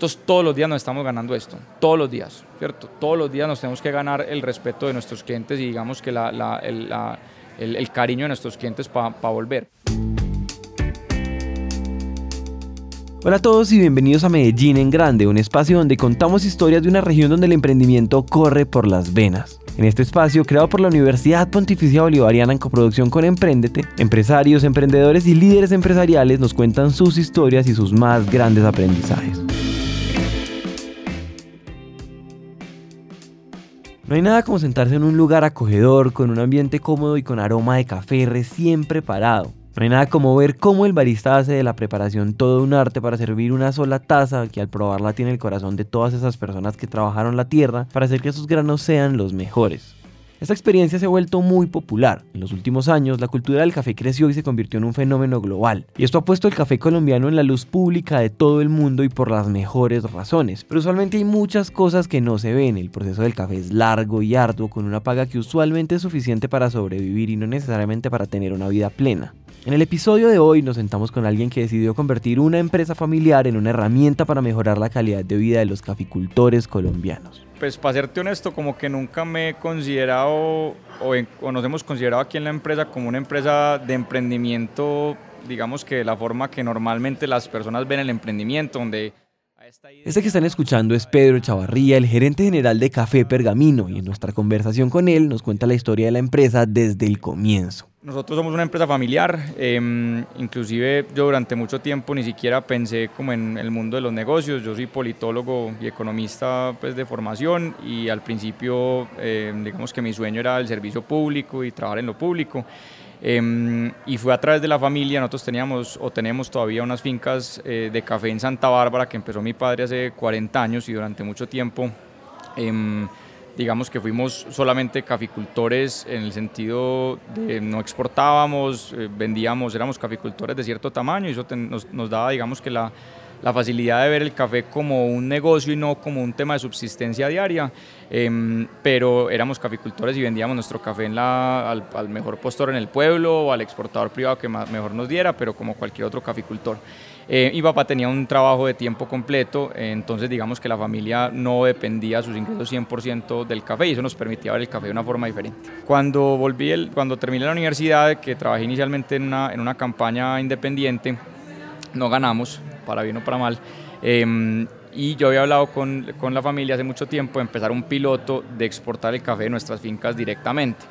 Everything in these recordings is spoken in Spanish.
Nosotros todos los días nos estamos ganando esto, todos los días, ¿cierto? Todos los días nos tenemos que ganar el respeto de nuestros clientes y digamos que el, cariño de nuestros clientes para volver. Hola a todos y bienvenidos a Medellín en Grande, un espacio donde contamos historias de una región donde el emprendimiento corre por las venas. En este espacio, creado por la Universidad Pontificia Bolivariana en coproducción con Emprendete, empresarios, emprendedores y líderes empresariales nos cuentan sus historias y sus más grandes aprendizajes. No hay nada como sentarse en un lugar acogedor, con un ambiente cómodo y con aroma de café recién preparado no hay nada como ver cómo el barista hace de la preparación todo un arte para servir una sola taza que al probarla tiene el corazón de todas esas personas que trabajaron la tierra para hacer que sus granos sean los mejores. Esta experiencia se ha vuelto muy popular. En los últimos años, la cultura del café creció y se convirtió en un fenómeno global. Y esto ha puesto el café colombiano en la luz pública de todo el mundo y por las mejores razones. Pero usualmente hay muchas cosas que no se ven. El proceso del café es largo y arduo, con una paga que usualmente es suficiente para sobrevivir y no necesariamente para tener una vida plena. En el episodio de hoy nos sentamos con alguien que decidió convertir una empresa familiar en una herramienta para mejorar la calidad de vida de los caficultores colombianos. Pues para serte honesto, como que nunca me he considerado o, nos hemos considerado aquí en la empresa como una empresa de emprendimiento, digamos que de la forma que normalmente las personas ven el emprendimiento, donde este que están escuchando es Pedro Chavarría, el gerente general de Café Pergamino, y en nuestra conversación con él nos cuenta la historia de la empresa desde el comienzo. Nosotros somos una empresa familiar, em, inclusive yo durante mucho tiempo ni siquiera pensé como en el mundo de los negocios, yo soy politólogo y economista pues, de formación y al principio em, digamos que mi sueño era el servicio público y trabajar en lo público. Em, y fue a través de la familia, nosotros teníamos o tenemos todavía unas fincas eh, de café en Santa Bárbara que empezó mi padre hace 40 años y durante mucho tiempo. Em, digamos que fuimos solamente caficultores en el sentido de no exportábamos, eh, vendíamos, éramos caficultores de cierto tamaño y eso nos, nos daba digamos que la la facilidad de ver el café como un negocio y no como un tema de subsistencia diaria, em, pero éramos caficultores y vendíamos nuestro café en la, al, mejor postor en el pueblo o al exportador privado que mejor nos diera, pero como cualquier otro caficultor. Eh, y papá tenía un trabajo de tiempo completo, entonces digamos que la familia no dependía sus ingresos 100% del café y eso nos permitía ver el café de una forma diferente. Cuando volví, el, cuando terminé la universidad, que trabajé inicialmente en una, en una campaña independiente, no ganamos, para bien o para mal. Em, y yo había hablado con, con, la familia hace mucho tiempo de empezar un piloto de exportar el café de nuestras fincas directamente.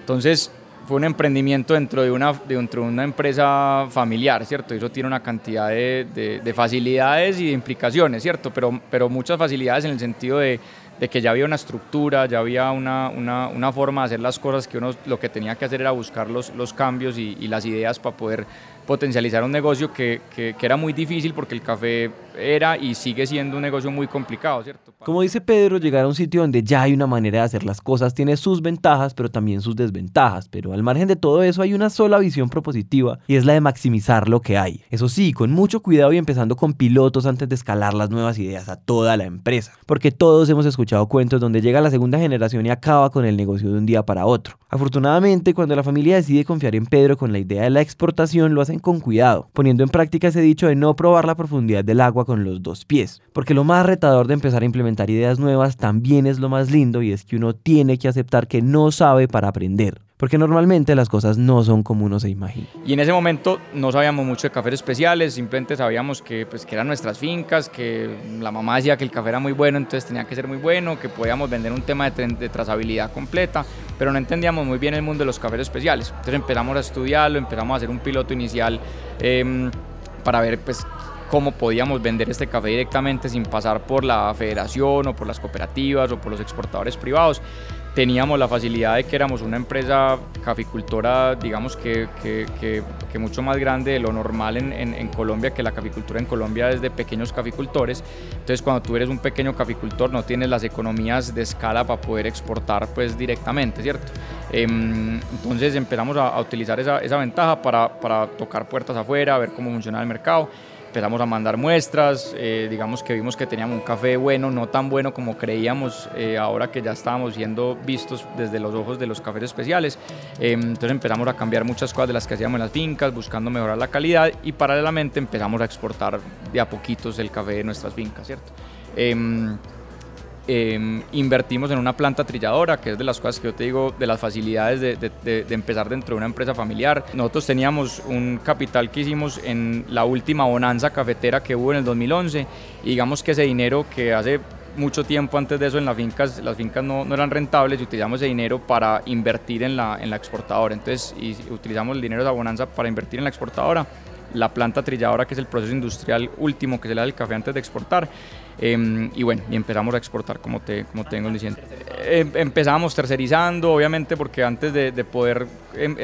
Entonces fue un emprendimiento dentro de una, dentro de una empresa familiar, ¿cierto? Eso tiene una cantidad de, de, facilidades y de implicaciones, ¿cierto? Pero, pero muchas facilidades en el sentido de, de que ya había una estructura, ya había una, una, una, forma de hacer las cosas que uno lo que tenía que hacer era buscar los, los cambios y, y las ideas para poder potencializar un negocio que, que, era muy difícil porque el café era y sigue siendo un negocio muy complicado, ¿cierto? Como dice Pedro, llegar a un sitio donde ya hay una manera de hacer las cosas tiene sus ventajas, pero también sus desventajas. Pero al margen de todo eso hay una sola visión propositiva y es la de maximizar lo que hay. Eso sí, con mucho cuidado y empezando con pilotos antes de escalar las nuevas ideas a toda la empresa. Porque todos hemos escuchado cuentos donde llega la segunda generación y acaba con el negocio de un día para otro. Afortunadamente, cuando la familia decide confiar en Pedro con la idea de la exportación, lo con cuidado, poniendo en práctica ese dicho de no probar la profundidad del agua con los dos pies. Porque lo más retador de empezar a implementar ideas nuevas también es lo más lindo y es que uno tiene que aceptar que no sabe para aprender porque normalmente las cosas no son como uno se imagina. Y en ese momento no sabíamos mucho de cafés especiales, simplemente sabíamos que, pues, que eran nuestras fincas, que la mamá decía que el café era muy bueno, entonces tenía que ser muy bueno, que podíamos vender un tema de, trazabilidad completa, pero no entendíamos muy bien el mundo de los cafés especiales. Entonces empezamos a estudiarlo, empezamos a hacer un piloto inicial em, para ver pues, cómo podíamos vender este café directamente sin pasar por la federación o por las cooperativas o por los exportadores privados teníamos la facilidad de que éramos una empresa caficultora, digamos que, que, que, mucho más grande de lo normal en, en, Colombia, que la caficultura en Colombia es de pequeños caficultores. Entonces, cuando tú eres un pequeño caficultor, no tienes las economías de escala para poder exportar pues directamente, ¿cierto? Em, entonces empezamos a utilizar esa, esa, ventaja para, para tocar puertas afuera, ver cómo funciona el mercado empezamos a mandar muestras, eh, digamos que vimos que teníamos un café bueno, no tan bueno como creíamos, eh, ahora que ya estábamos siendo vistos desde los ojos de los cafés especiales. Em, entonces empezamos a cambiar muchas cosas de las que hacíamos en las fincas, buscando mejorar la calidad y paralelamente empezamos a exportar de a poquitos el café de nuestras fincas, ¿cierto? Em, invertimos en una planta trilladora, que es de las cosas que yo te digo, de las facilidades de, empezar dentro de una empresa familiar. Nosotros teníamos un capital que hicimos en la última bonanza cafetera que hubo en el 2011 y digamos que ese dinero que hace mucho tiempo antes de eso en las fincas, las fincas no, no eran rentables y utilizamos ese dinero para invertir en la, exportadora. Entonces utilizamos el dinero de la bonanza para invertir en la exportadora la planta trilladora, que es el proceso industrial último que se le da al café antes de exportar. Em, y bueno, y empezamos a exportar como te, como tengo diciendo. Em, empezamos tercerizando, obviamente, porque antes de, poder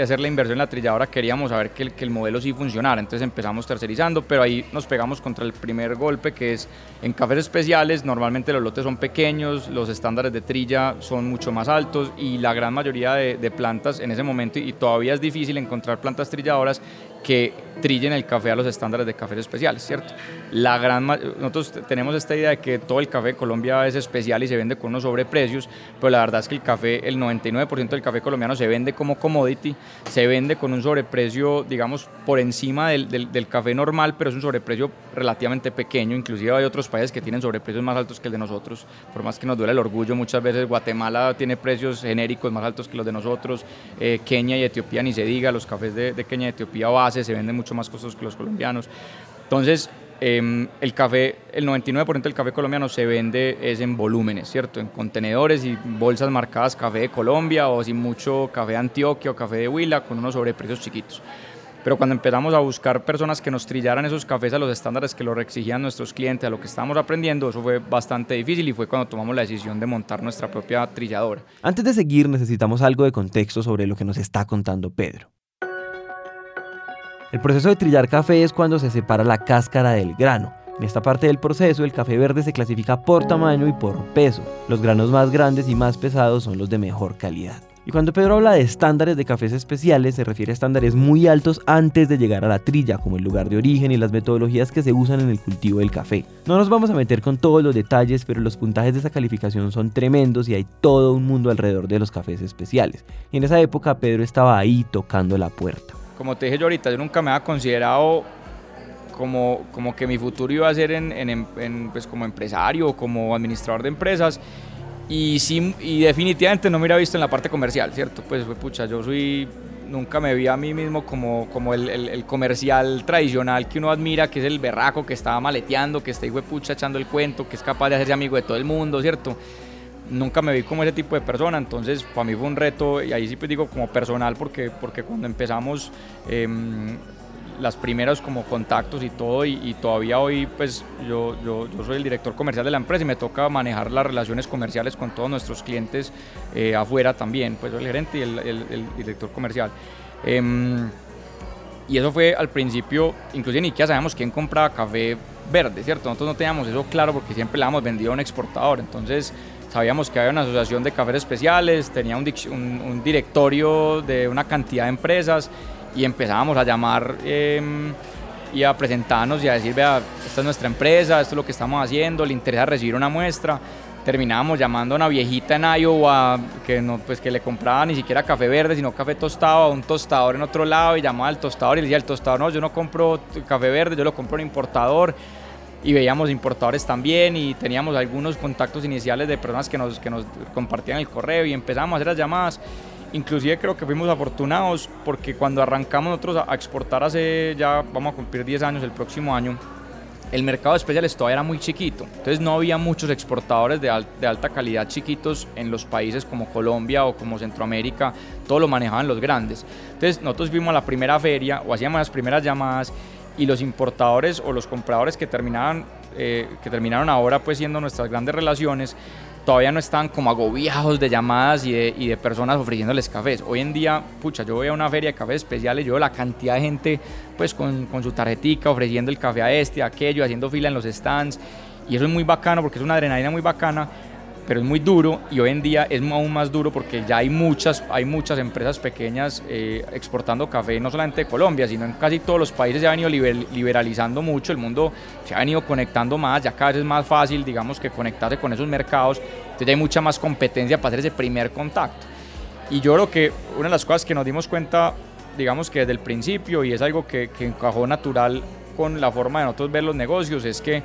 hacer la inversión en la trilladora queríamos saber que el, que el modelo sí funcionara. Entonces empezamos tercerizando, pero ahí nos pegamos contra el primer golpe, que es en cafés especiales, normalmente los lotes son pequeños, los estándares de trilla son mucho más altos y la gran mayoría de, de plantas en ese momento, y todavía es difícil encontrar plantas trilladoras, que trillen el café a los estándares de cafés especiales, ¿cierto? La gran, nosotros tenemos esta idea de que todo el café de Colombia es especial y se vende con unos sobreprecios, pero la verdad es que el café, el 99% del café colombiano se vende como commodity, se vende con un sobreprecio, digamos, por encima del, del, café normal, pero es un sobreprecio relativamente pequeño, inclusive hay otros países que tienen sobreprecios más altos que el de nosotros, por más que nos duele el orgullo, muchas veces Guatemala tiene precios genéricos más altos que los de nosotros, eh, Kenia y Etiopía ni se diga, los cafés de, de Kenia y Etiopía base se venden mucho más costosos que los colombianos. Entonces, em, el café, el 99% del café colombiano se vende es en volúmenes, ¿cierto? En contenedores y bolsas marcadas café de Colombia o sin mucho café de Antioquia o café de Huila con unos sobreprecios chiquitos. Pero cuando empezamos a buscar personas que nos trillaran esos cafés a los estándares que los exigían nuestros clientes, a lo que estábamos aprendiendo, eso fue bastante difícil y fue cuando tomamos la decisión de montar nuestra propia trilladora. Antes de seguir, necesitamos algo de contexto sobre lo que nos está contando Pedro. El proceso de trillar café es cuando se separa la cáscara del grano. En esta parte del proceso el café verde se clasifica por tamaño y por peso. Los granos más grandes y más pesados son los de mejor calidad. Y cuando Pedro habla de estándares de cafés especiales, se refiere a estándares muy altos antes de llegar a la trilla, como el lugar de origen y las metodologías que se usan en el cultivo del café. No nos vamos a meter con todos los detalles, pero los puntajes de esa calificación son tremendos y hay todo un mundo alrededor de los cafés especiales. Y en esa época Pedro estaba ahí tocando la puerta como te dije yo ahorita, yo nunca me había considerado como, como que mi futuro iba a ser en, en, pues como empresario o como administrador de empresas. Y, sí, y definitivamente no me hubiera visto en la parte comercial, ¿cierto? Pues pucha, yo soy, nunca me vi a mí mismo como, como el, el, comercial tradicional que uno admira, que es el berraco que estaba maleteando, que está ahí pucha echando el cuento, que es capaz de hacerse amigo de todo el mundo, ¿cierto? Nunca me vi como ese tipo de persona, entonces para mí fue un reto, y ahí sí pues digo como personal, porque, porque cuando empezamos em, las primeras como contactos y todo, y, todavía hoy pues yo, yo, yo, soy el director comercial de la empresa y me toca manejar las relaciones comerciales con todos nuestros clientes eh, afuera también, pues soy el gerente y el, el, director comercial. Em, y eso fue al principio, inclusive ni siquiera sabíamos quién compraba café verde, ¿cierto? Nosotros no teníamos eso claro porque siempre le hemos vendido a un exportador, entonces Sabíamos que había una asociación de cafés especiales, tenía un, directorio de una cantidad de empresas y empezábamos a llamar em, y a presentarnos y a decir, vea, esta es nuestra empresa, esto es lo que estamos haciendo, le interesa recibir una muestra. Terminábamos llamando a una viejita en Iowa que, no, pues que le compraba ni siquiera café verde, sino café tostado, a un tostador en otro lado y llamaba al tostador y le decía al tostador, no, yo no compro café verde, yo lo compro en importador y veíamos importadores también y teníamos algunos contactos iniciales de personas que nos, que nos compartían el correo y empezamos a hacer las llamadas. Inclusive creo que fuimos afortunados porque cuando arrancamos nosotros a exportar hace ya vamos a cumplir 10 años el próximo año, el mercado de especiales todavía era muy chiquito. Entonces no había muchos exportadores de, de, alta calidad chiquitos en los países como Colombia o como Centroamérica. Todo lo manejaban los grandes. Entonces nosotros fuimos a la primera feria o hacíamos las primeras llamadas y los importadores o los compradores que terminaban eh, que terminaron ahora pues siendo nuestras grandes relaciones todavía no están como agobiados de llamadas y de, y de, personas ofreciéndoles cafés. Hoy en día, pucha, yo voy a una feria de cafés especiales, yo veo la cantidad de gente pues con, con su tarjetica ofreciendo el café a este, a aquello, haciendo fila en los stands y eso es muy bacano porque es una adrenalina muy bacana pero es muy duro y hoy en día es aún más duro porque ya hay muchas, hay muchas empresas pequeñas eh, exportando café, no solamente de Colombia, sino en casi todos los países se ha venido liberalizando mucho, el mundo se ha venido conectando más, ya cada vez es más fácil, digamos, que conectarse con esos mercados, entonces hay mucha más competencia para hacer ese primer contacto. Y yo creo que una de las cosas que nos dimos cuenta, digamos que desde el principio, y es algo que, que encajó natural con la forma de nosotros ver los negocios, es que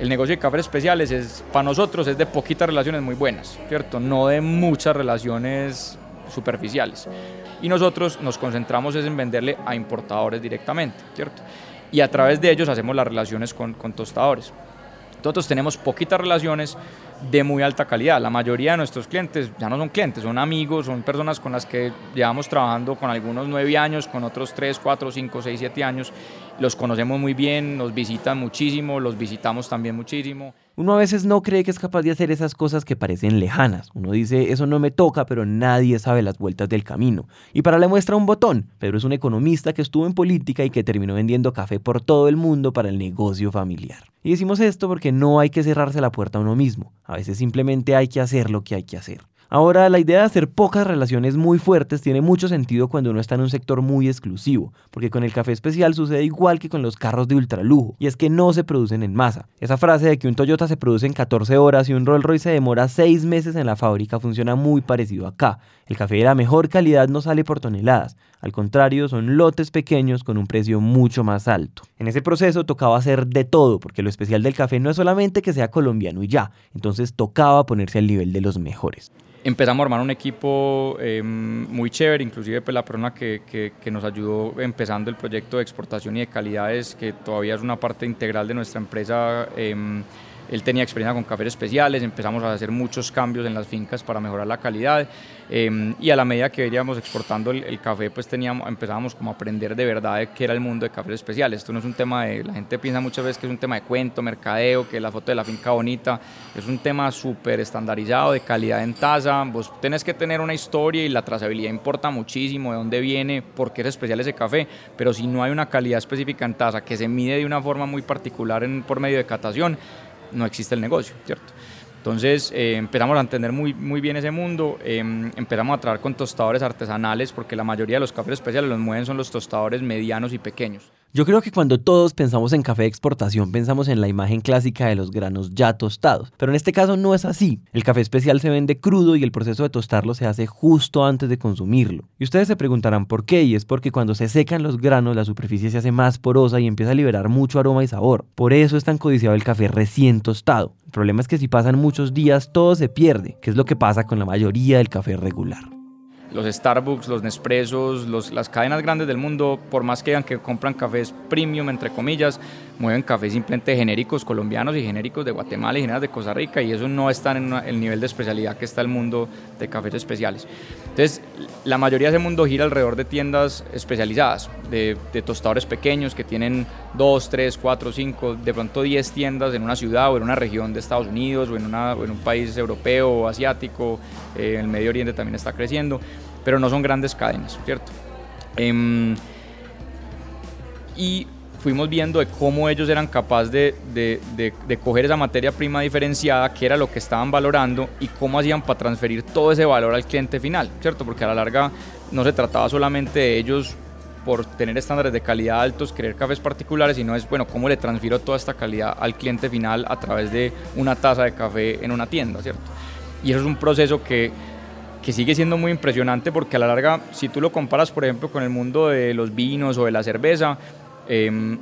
el negocio de cafés especiales es, para nosotros es de poquitas relaciones muy buenas, ¿cierto? No de muchas relaciones superficiales. Y nosotros nos concentramos en venderle a importadores directamente, ¿cierto? Y a través de ellos hacemos las relaciones con, con tostadores. Nosotros tenemos poquitas relaciones de muy alta calidad. La mayoría de nuestros clientes ya no son clientes, son amigos, son personas con las que llevamos trabajando con algunos nueve años, con otros tres, cuatro, cinco, seis, siete años. Los conocemos muy bien, nos visitan muchísimo, los visitamos también muchísimo. Uno a veces no cree que es capaz de hacer esas cosas que parecen lejanas. Uno dice, eso no me toca, pero nadie sabe las vueltas del camino. Y para le muestra un botón, Pedro es un economista que estuvo en política y que terminó vendiendo café por todo el mundo para el negocio familiar. Y decimos esto porque no hay que cerrarse la puerta a uno mismo. A veces simplemente hay que hacer lo que hay que hacer. Ahora, la idea de hacer pocas relaciones muy fuertes tiene mucho sentido cuando uno está en un sector muy exclusivo, porque con el café especial sucede igual que con los carros de ultralujo, y es que no se producen en masa. Esa frase de que un Toyota se produce en 14 horas y un Rolls Royce se demora 6 meses en la fábrica funciona muy parecido acá. El café de la mejor calidad no sale por toneladas, al contrario, son lotes pequeños con un precio mucho más alto. En ese proceso tocaba hacer de todo, porque lo especial del café no es solamente que sea colombiano y ya, entonces tocaba ponerse al nivel de los mejores empezamos a armar un equipo em, muy chévere, inclusive pues, la persona que, que, nos ayudó empezando el proyecto de exportación y de calidades, que todavía es una parte integral de nuestra empresa. Em, él tenía experiencia con cafés especiales, empezamos a hacer muchos cambios en las fincas para mejorar la calidad em, y a la medida que íbamos exportando el, café, pues teníamos, empezábamos como a aprender de verdad de qué era el mundo de cafés especiales. Esto no es un tema de, la gente piensa muchas veces que es un tema de cuento, mercadeo, que la foto de la finca bonita, es un tema súper estandarizado de calidad en taza, vos tenés que tener una historia y la trazabilidad importa muchísimo, de dónde viene, por qué es especial ese café, pero si no hay una calidad específica en taza que se mide de una forma muy particular por medio de catación, no existe el negocio, ¿cierto? Entonces eh, empezamos a entender muy, muy bien ese mundo, em, empezamos a trabajar con tostadores artesanales porque la mayoría de los cafés especiales los mueven son los tostadores medianos y pequeños. Yo creo que cuando todos pensamos en café de exportación pensamos en la imagen clásica de los granos ya tostados, pero en este caso no es así. El café especial se vende crudo y el proceso de tostarlo se hace justo antes de consumirlo. Y ustedes se preguntarán por qué, y es porque cuando se secan los granos la superficie se hace más porosa y empieza a liberar mucho aroma y sabor. Por eso es tan codiciado el café recién tostado. El problema es que si pasan muchos días todo se pierde, que es lo que pasa con la mayoría del café regular los Starbucks, los Nespressos, las cadenas grandes del mundo, por más que digan que compran cafés premium, entre comillas, mueven cafés simplemente genéricos colombianos y genéricos de Guatemala y genéricos de Costa Rica y eso no está en el nivel de especialidad que está el mundo de cafés especiales. Entonces, la mayoría de ese mundo gira alrededor de tiendas especializadas, de, tostadores pequeños que tienen 2, 3, 4, 5, de pronto 10 tiendas en una ciudad o en una región de Estados Unidos o en, un país europeo o asiático, eh, el Medio Oriente también está creciendo, pero no son grandes cadenas, ¿cierto? Em, y fuimos viendo de cómo ellos eran capaces de, de, de, coger esa materia prima diferenciada, que era lo que estaban valorando, y cómo hacían para transferir todo ese valor al cliente final, ¿cierto? Porque a la larga no se trataba solamente de ellos por tener estándares de calidad altos, querer cafés particulares, sino es, bueno, cómo le transfiero toda esta calidad al cliente final a través de una taza de café en una tienda, ¿cierto? Y eso es un proceso que, que sigue siendo muy impresionante porque a la larga, si tú lo comparas, por ejemplo, con el mundo de los vinos o de la cerveza, Em,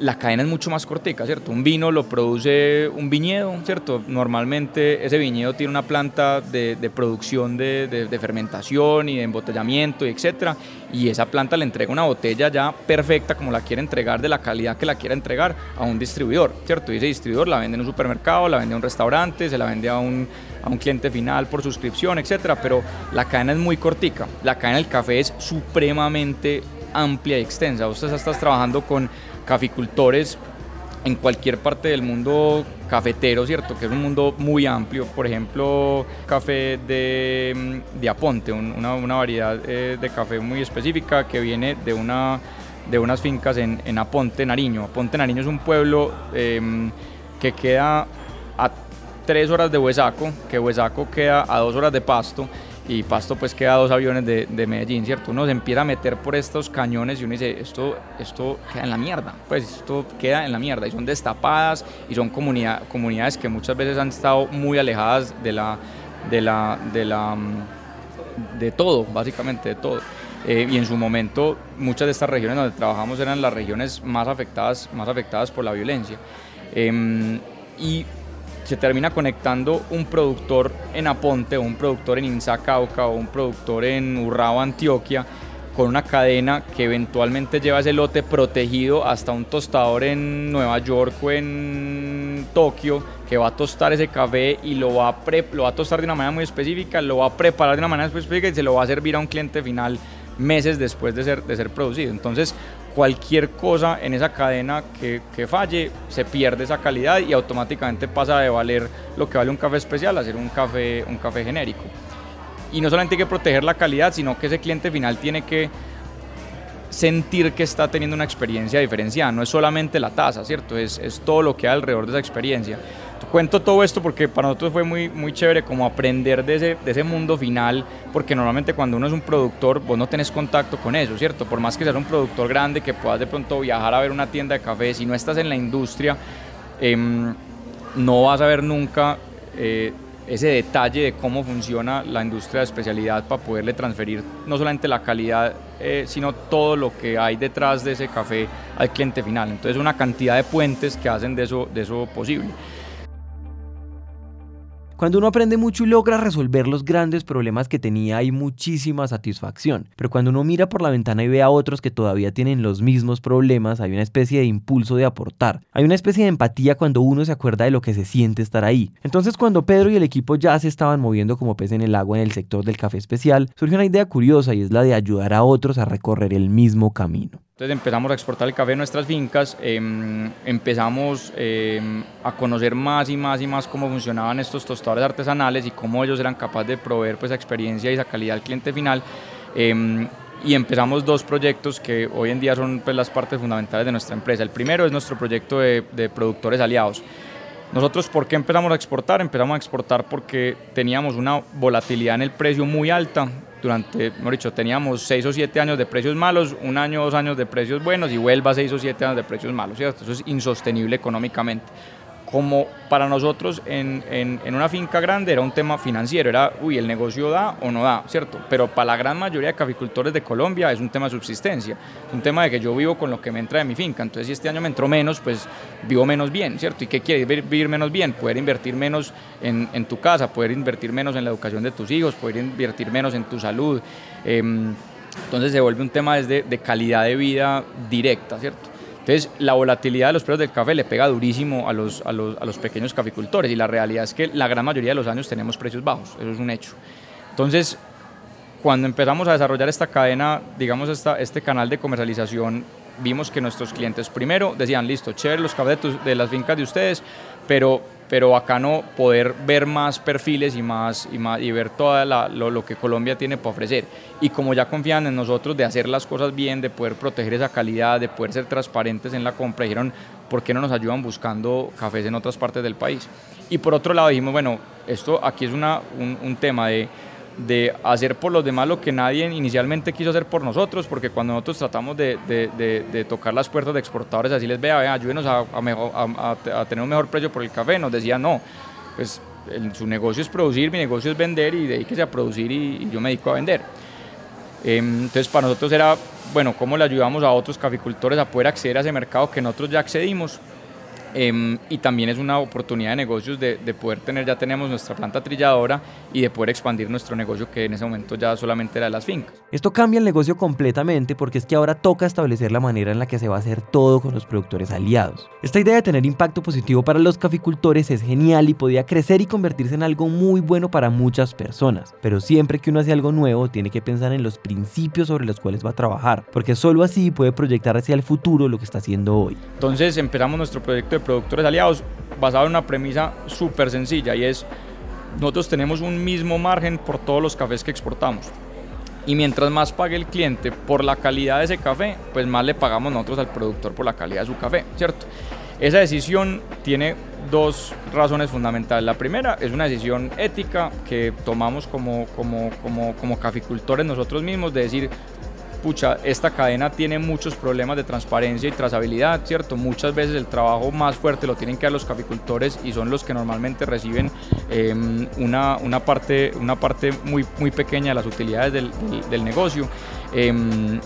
la cadena es mucho más cortica, ¿cierto? Un vino lo produce un viñedo, ¿cierto? Normalmente ese viñedo tiene una planta de, producción de, fermentación y de embotellamiento, y etcétera, y esa planta le entrega una botella ya perfecta como la quiere entregar, de la calidad que la quiera entregar a un distribuidor, ¿cierto? Y ese distribuidor la vende en un supermercado, la vende a un restaurante, se la vende a un, a un cliente final por suscripción, etcétera, pero la cadena es muy cortica. La cadena del café es supremamente amplia y extensa. Vos estás trabajando con caficultores en cualquier parte del mundo cafetero, ¿cierto? Que es un mundo muy amplio. Por ejemplo, café de, de Aponte, una, una, variedad eh, de café muy específica que viene de, una, de unas fincas en, en Aponte, Nariño. Aponte, Nariño es un pueblo em, que queda a tres horas de Huesaco, que Huesaco queda a dos horas de Pasto y Pasto pues queda dos aviones de, de, Medellín, ¿cierto? Uno se empieza a meter por estos cañones y uno dice, esto, esto queda en la mierda, pues esto queda en la mierda y son destapadas y son comunidad, comunidades que muchas veces han estado muy alejadas de la, de la, de la, mm, de todo, básicamente de todo. Eh, y en su momento muchas de estas regiones donde trabajamos eran las regiones más afectadas, más afectadas por la violencia. Em, y se termina conectando un productor en Aponte, un productor en Insa Cauca, o un productor en Urrao, Antioquia, con una cadena que eventualmente lleva ese lote protegido hasta un tostador en Nueva York o en Tokio, que va a tostar ese café y lo va a, lo va a tostar de una manera muy específica, lo va a preparar de una manera específica y se lo va a servir a un cliente final meses después de ser, de ser producido. Entonces, cualquier cosa en esa cadena que, que, falle, se pierde esa calidad y automáticamente pasa de valer lo que vale un café especial a ser un café, un café genérico. Y no solamente hay que proteger la calidad, sino que ese cliente final tiene que sentir que está teniendo una experiencia diferenciada. No es solamente la tasa, ¿cierto? Es, es todo lo que hay alrededor de esa experiencia cuento todo esto porque para nosotros fue muy, muy chévere como aprender de ese, de ese mundo final, porque normalmente cuando uno es un productor, vos no tenés contacto con eso, ¿cierto? Por más que seas un productor grande, que puedas de pronto viajar a ver una tienda de café, si no estás en la industria, em, no vas a ver nunca eh, ese detalle de cómo funciona la industria de especialidad para poderle transferir no solamente la calidad, eh, sino todo lo que hay detrás de ese café al cliente final. Entonces una cantidad de puentes que hacen de eso, de eso posible. Cuando uno aprende mucho y logra resolver los grandes problemas que tenía hay muchísima satisfacción, pero cuando uno mira por la ventana y ve a otros que todavía tienen los mismos problemas, hay una especie de impulso de aportar. Hay una especie de empatía cuando uno se acuerda de lo que se siente estar ahí. Entonces cuando Pedro y el equipo ya se estaban moviendo como pez en el agua en el sector del café especial, surge una idea curiosa y es la de ayudar a otros a recorrer el mismo camino. Entonces empezamos a exportar el café en nuestras fincas, em, empezamos em, a conocer más y más y más cómo funcionaban estos tostadores artesanales y cómo ellos eran capaces de proveer pues, esa experiencia y esa calidad al cliente final. Em, y empezamos dos proyectos que hoy en día son pues, las partes fundamentales de nuestra empresa. El primero es nuestro proyecto de, de productores aliados. Nosotros, ¿por qué empezamos a exportar? Empezamos a exportar porque teníamos una volatilidad en el precio muy alta durante, hemos dicho, teníamos seis o siete años de precios malos, un año, dos años de precios buenos y vuelva seis o siete años de precios malos, ¿cierto? Eso es insostenible económicamente como para nosotros en, en, una finca grande era un tema financiero, era, uy, el negocio da o no da, ¿cierto? Pero para la gran mayoría de caficultores de Colombia es un tema de subsistencia, un tema de que yo vivo con lo que me entra de mi finca, entonces si este año me entró menos, pues vivo menos bien, ¿cierto? ¿Y qué quiere vivir menos bien? Poder invertir menos en, en, tu casa, poder invertir menos en la educación de tus hijos, poder invertir menos en tu salud. Em, entonces se vuelve un tema desde de calidad de vida directa, ¿cierto? Entonces, la volatilidad de los precios del café le pega durísimo a los, a los, a los pequeños caficultores y la realidad es que la gran mayoría de los años tenemos precios bajos, eso es un hecho. Entonces, cuando empezamos a desarrollar esta cadena, digamos, esta, este canal de comercialización, vimos que nuestros clientes primero decían, listo, chévere los cafés de, de las fincas de ustedes, pero pero bacano poder ver más perfiles y más y, más, y ver todo lo, que Colombia tiene para ofrecer. Y como ya confían en nosotros de hacer las cosas bien, de poder proteger esa calidad, de poder ser transparentes en la compra, dijeron, ¿por qué no nos ayudan buscando cafés en otras partes del país? Y por otro lado dijimos, bueno, esto aquí es una, un, un tema de de hacer por los demás lo que nadie inicialmente quiso hacer por nosotros, porque cuando nosotros tratamos de, de, de, tocar las puertas de exportadores, así les vea, ayúdenos a, a, tener un mejor precio por el café, nos decían no, pues su negocio es producir, mi negocio es vender y dedíquese a producir y, yo me dedico a vender. Em, entonces para nosotros era, bueno, ¿cómo le ayudamos a otros caficultores a poder acceder a ese mercado que nosotros ya accedimos? Em, y también es una oportunidad de negocios de, de, poder tener, ya tenemos nuestra planta trilladora y de poder expandir nuestro negocio que en ese momento ya solamente era de las fincas. Esto cambia el negocio completamente porque es que ahora toca establecer la manera en la que se va a hacer todo con los productores aliados. Esta idea de tener impacto positivo para los caficultores es genial y podía crecer y convertirse en algo muy bueno para muchas personas, pero siempre que uno hace algo nuevo tiene que pensar en los principios sobre los cuales va a trabajar, porque solo así puede proyectar hacia el futuro lo que está haciendo hoy. Entonces empezamos nuestro proyecto de productores aliados basado en una premisa súper sencilla y es nosotros tenemos un mismo margen por todos los cafés que exportamos. Y mientras más pague el cliente por la calidad de ese café, pues más le pagamos nosotros al productor por la calidad de su café, ¿cierto? Esa decisión tiene dos razones fundamentales. La primera es una decisión ética que tomamos como, como, como, como caficultores nosotros mismos de decir, pucha, esta cadena tiene muchos problemas de transparencia y trazabilidad, ¿cierto? Muchas veces el trabajo más fuerte lo tienen que dar los caficultores y son los que normalmente reciben em, una, una, parte, una parte muy, muy pequeña de las utilidades del, del, negocio. Em,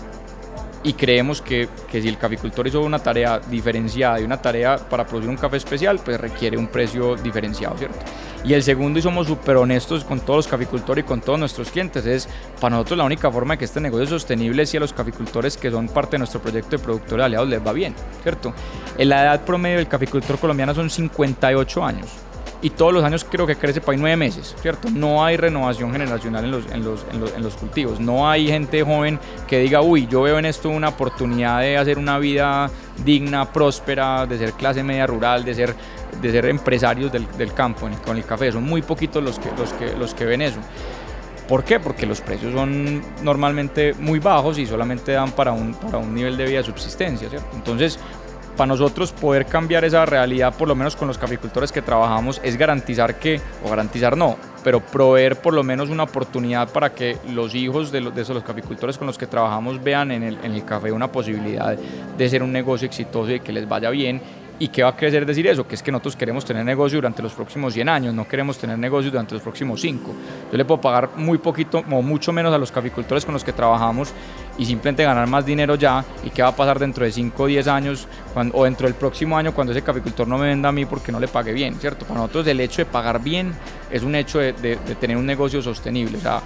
y creemos que, que, si el caficultor hizo una tarea diferenciada y una tarea para producir un café especial, pues requiere un precio diferenciado, ¿cierto? Y el segundo, y somos súper honestos con todos los caficultores y con todos nuestros clientes, es para nosotros la única forma de que este negocio es sostenible si a los caficultores que son parte de nuestro proyecto de productores aliados les va bien, ¿cierto? La edad promedio del caficultor colombiano son 58 años y todos los años creo que crece para nueve meses, ¿cierto? No hay renovación generacional en los, en los, en los, en los cultivos, no hay gente joven que diga, uy, yo veo en esto una oportunidad de hacer una vida digna, próspera, de ser clase media rural, de ser, de ser empresarios del, del campo con el café, son muy poquitos los que, los que, los que ven eso. ¿Por qué? Porque los precios son normalmente muy bajos y solamente dan para un, para un nivel de vida de subsistencia, ¿cierto? Entonces, para nosotros poder cambiar esa realidad, por lo menos con los caficultores que trabajamos, es garantizar que, o garantizar no, pero proveer por lo menos una oportunidad para que los hijos de, los, de esos caficultores con los que trabajamos vean en el, en el café una posibilidad de ser un negocio exitoso y que les vaya bien ¿Y qué va a querer decir eso? Que es que nosotros queremos tener negocio durante los próximos 100 años, no queremos tener negocio durante los próximos 5. Yo le puedo pagar muy poquito o mucho menos a los caficultores con los que trabajamos y simplemente ganar más dinero ya. ¿Y qué va a pasar dentro de 5 o 10 años o dentro del próximo año cuando ese caficultor no me venda a mí porque no le pague bien? ¿Cierto? Para nosotros el hecho de pagar bien es un hecho de, de tener un negocio sostenible. O sea,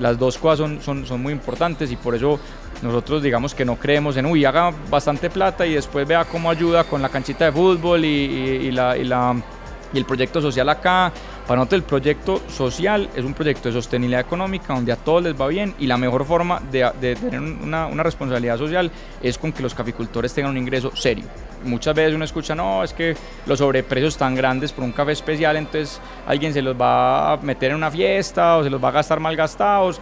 las dos cosas son, son, son muy importantes y por eso nosotros digamos que no creemos en, uy, haga bastante plata y después vea cómo ayuda con la canchita de fútbol y, la, y, la, y el proyecto social acá. Para nosotros el proyecto social es un proyecto de sostenibilidad económica donde a todos les va bien y la mejor forma de, de tener una, una, responsabilidad social es con que los caficultores tengan un ingreso serio. Muchas veces uno escucha, no, es que los sobreprecios están grandes por un café especial, entonces alguien se los va a meter en una fiesta o se los va a gastar mal gastados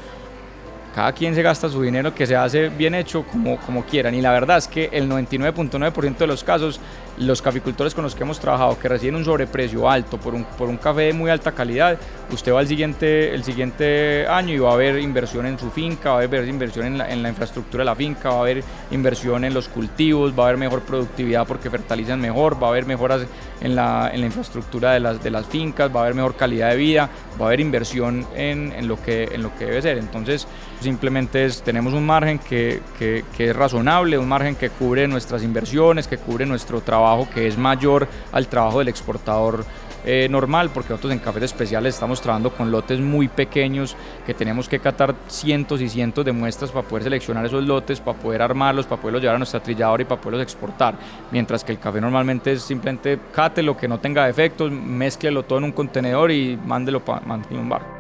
cada quien se gasta su dinero que se hace bien hecho como, como quieran. Y la verdad es que el 99.9% de los casos, los caficultores con los que hemos trabajado que reciben un sobreprecio alto por un, por un café de muy alta calidad, usted va al siguiente, el siguiente año y va a haber inversión en su finca, va a haber inversión en la, en la infraestructura de la finca, va a haber inversión en los cultivos, va a haber mejor productividad porque fertilizan mejor, va a haber mejoras en la, en la infraestructura de las, de las fincas, va a haber mejor calidad de vida, va a haber inversión en, en lo, que, en lo que debe ser. Entonces, simplemente es, tenemos un margen que, que, que, es razonable, un margen que cubre nuestras inversiones, que cubre nuestro trabajo, que es mayor al trabajo del exportador eh, normal, porque nosotros en cafés especiales estamos trabajando con lotes muy pequeños que tenemos que catar cientos y cientos de muestras para poder seleccionar esos lotes, para poder armarlos, para poderlos llevar a nuestra trilladora y para poderlos exportar. Mientras que el café normalmente es simplemente cate lo que no tenga defectos, mezclelo todo en un contenedor y mándelo para un barco.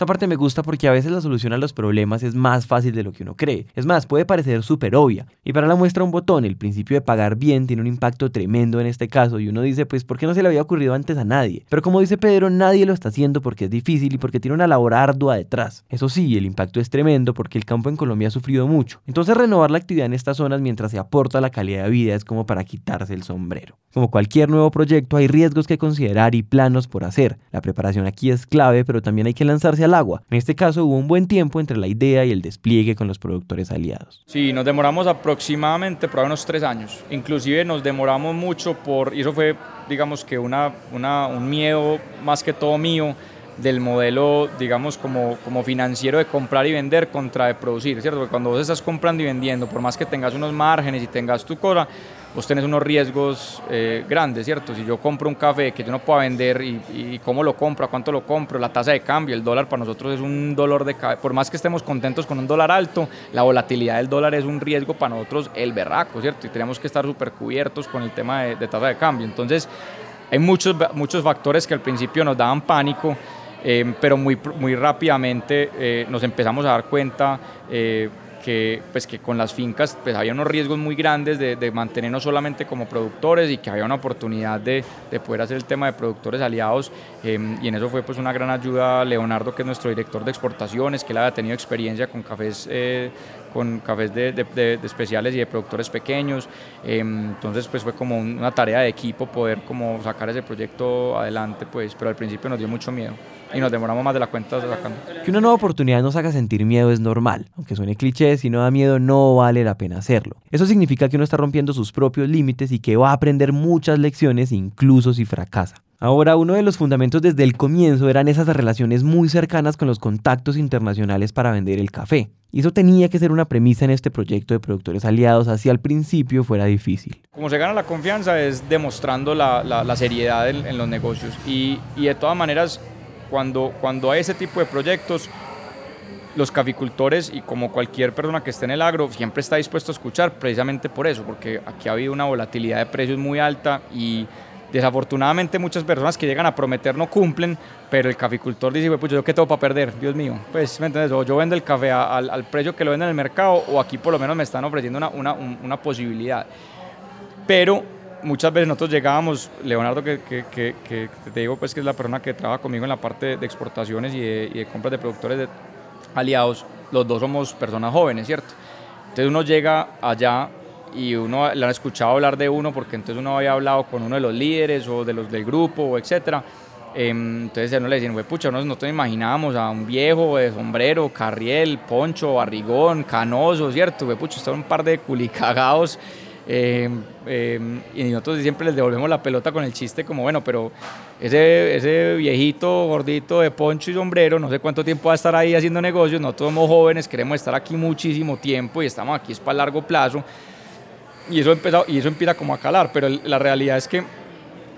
Esta parte me gusta porque a veces la solución a los problemas es más fácil de lo que uno cree. Es más, puede parecer súper obvia. Y para la muestra un botón, el principio de pagar bien tiene un impacto tremendo en este caso y uno dice, pues, ¿por qué no se le había ocurrido antes a nadie? Pero como dice Pedro, nadie lo está haciendo porque es difícil y porque tiene una labor ardua detrás. Eso sí, el impacto es tremendo porque el campo en Colombia ha sufrido mucho. Entonces renovar la actividad en estas zonas mientras se aporta la calidad de vida es como para quitarse el sombrero. Como cualquier nuevo proyecto, hay riesgos que considerar y planos por hacer. La preparación aquí es clave, pero también hay que lanzarse agua. En este caso hubo un buen tiempo entre la idea y el despliegue con los productores aliados. Sí, nos demoramos aproximadamente por unos tres años. Inclusive nos demoramos mucho por, y eso fue digamos que una, una, un miedo más que todo mío, del modelo, digamos, como, como financiero de comprar y vender contra de producir, ¿cierto? Porque cuando vos estás comprando y vendiendo, por más que tengas unos márgenes y tengas tu cosa, vos tenés unos riesgos eh, grandes, ¿cierto? Si yo compro un café que yo no puedo vender y, y, cómo lo compro, cuánto lo compro, la tasa de cambio, el dólar para nosotros es un dolor de cabeza. Por más que estemos contentos con un dólar alto, la volatilidad del dólar es un riesgo para nosotros el berraco, ¿cierto? Y tenemos que estar súper cubiertos con el tema de, de tasa de cambio. Entonces, hay muchos, muchos factores que al principio nos daban pánico eh, pero muy, muy rápidamente eh, nos empezamos a dar cuenta eh, que, pues, que con las fincas pues, había unos riesgos muy grandes de, de, mantenernos solamente como productores y que había una oportunidad de, de poder hacer el tema de productores aliados eh, y en eso fue pues una gran ayuda Leonardo que es nuestro director de exportaciones que él había tenido experiencia con cafés eh, con cafés de, especiales y de productores pequeños. Em, entonces pues fue como una tarea de equipo poder como sacar ese proyecto adelante, pues, pero al principio nos dio mucho miedo y nos demoramos más de la cuenta sacando. Que una nueva oportunidad nos haga sentir miedo es normal. Aunque suene cliché, si no da miedo no vale la pena hacerlo. Eso significa que uno está rompiendo sus propios límites y que va a aprender muchas lecciones incluso si fracasa. Ahora, uno de los fundamentos desde el comienzo eran esas relaciones muy cercanas con los contactos internacionales para vender el café. Y eso tenía que ser una premisa en este proyecto de productores aliados, así al principio fuera difícil. Como se gana la confianza es demostrando la, seriedad en, los negocios. Y, de todas maneras, cuando, cuando hay ese tipo de proyectos, los caficultores y como cualquier persona que esté en el agro siempre está dispuesto a escuchar precisamente por eso, porque aquí ha habido una volatilidad de precios muy alta y Desafortunadamente muchas personas que llegan a prometer no cumplen, pero el caficultor dice, pues yo qué tengo para perder, Dios mío. Pues, ¿me entiendes? O yo vendo el café al, precio que lo venden en el mercado o aquí por lo menos me están ofreciendo una, una, una posibilidad. Pero muchas veces nosotros llegábamos, Leonardo, que, que, que, te digo pues que es la persona que trabaja conmigo en la parte de exportaciones y de, y de compras de productores de aliados, los dos somos personas jóvenes, ¿cierto? Entonces uno llega allá y uno le han escuchado hablar de uno porque entonces uno había hablado con uno de los líderes o de los del grupo, etcétera. Em, entonces uno le decían, pucha, nosotros imaginábamos a un viejo de sombrero, carriel, poncho, barrigón, canoso, ¿cierto? pucha, están un par de culicagados. Em, em, y nosotros siempre les devolvemos la pelota con el chiste como, bueno, pero ese, ese viejito gordito de poncho y sombrero, no sé cuánto tiempo va a estar ahí haciendo negocios, nosotros somos jóvenes, queremos estar aquí muchísimo tiempo y estamos aquí es para largo plazo y eso, empezó, y eso empieza como a calar, pero la realidad es que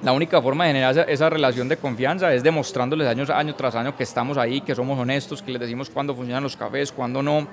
la única forma de generar esa, relación de confianza es demostrándoles años, año tras año que estamos ahí, que somos honestos, que les decimos cuándo funcionan los cafés, cuándo no,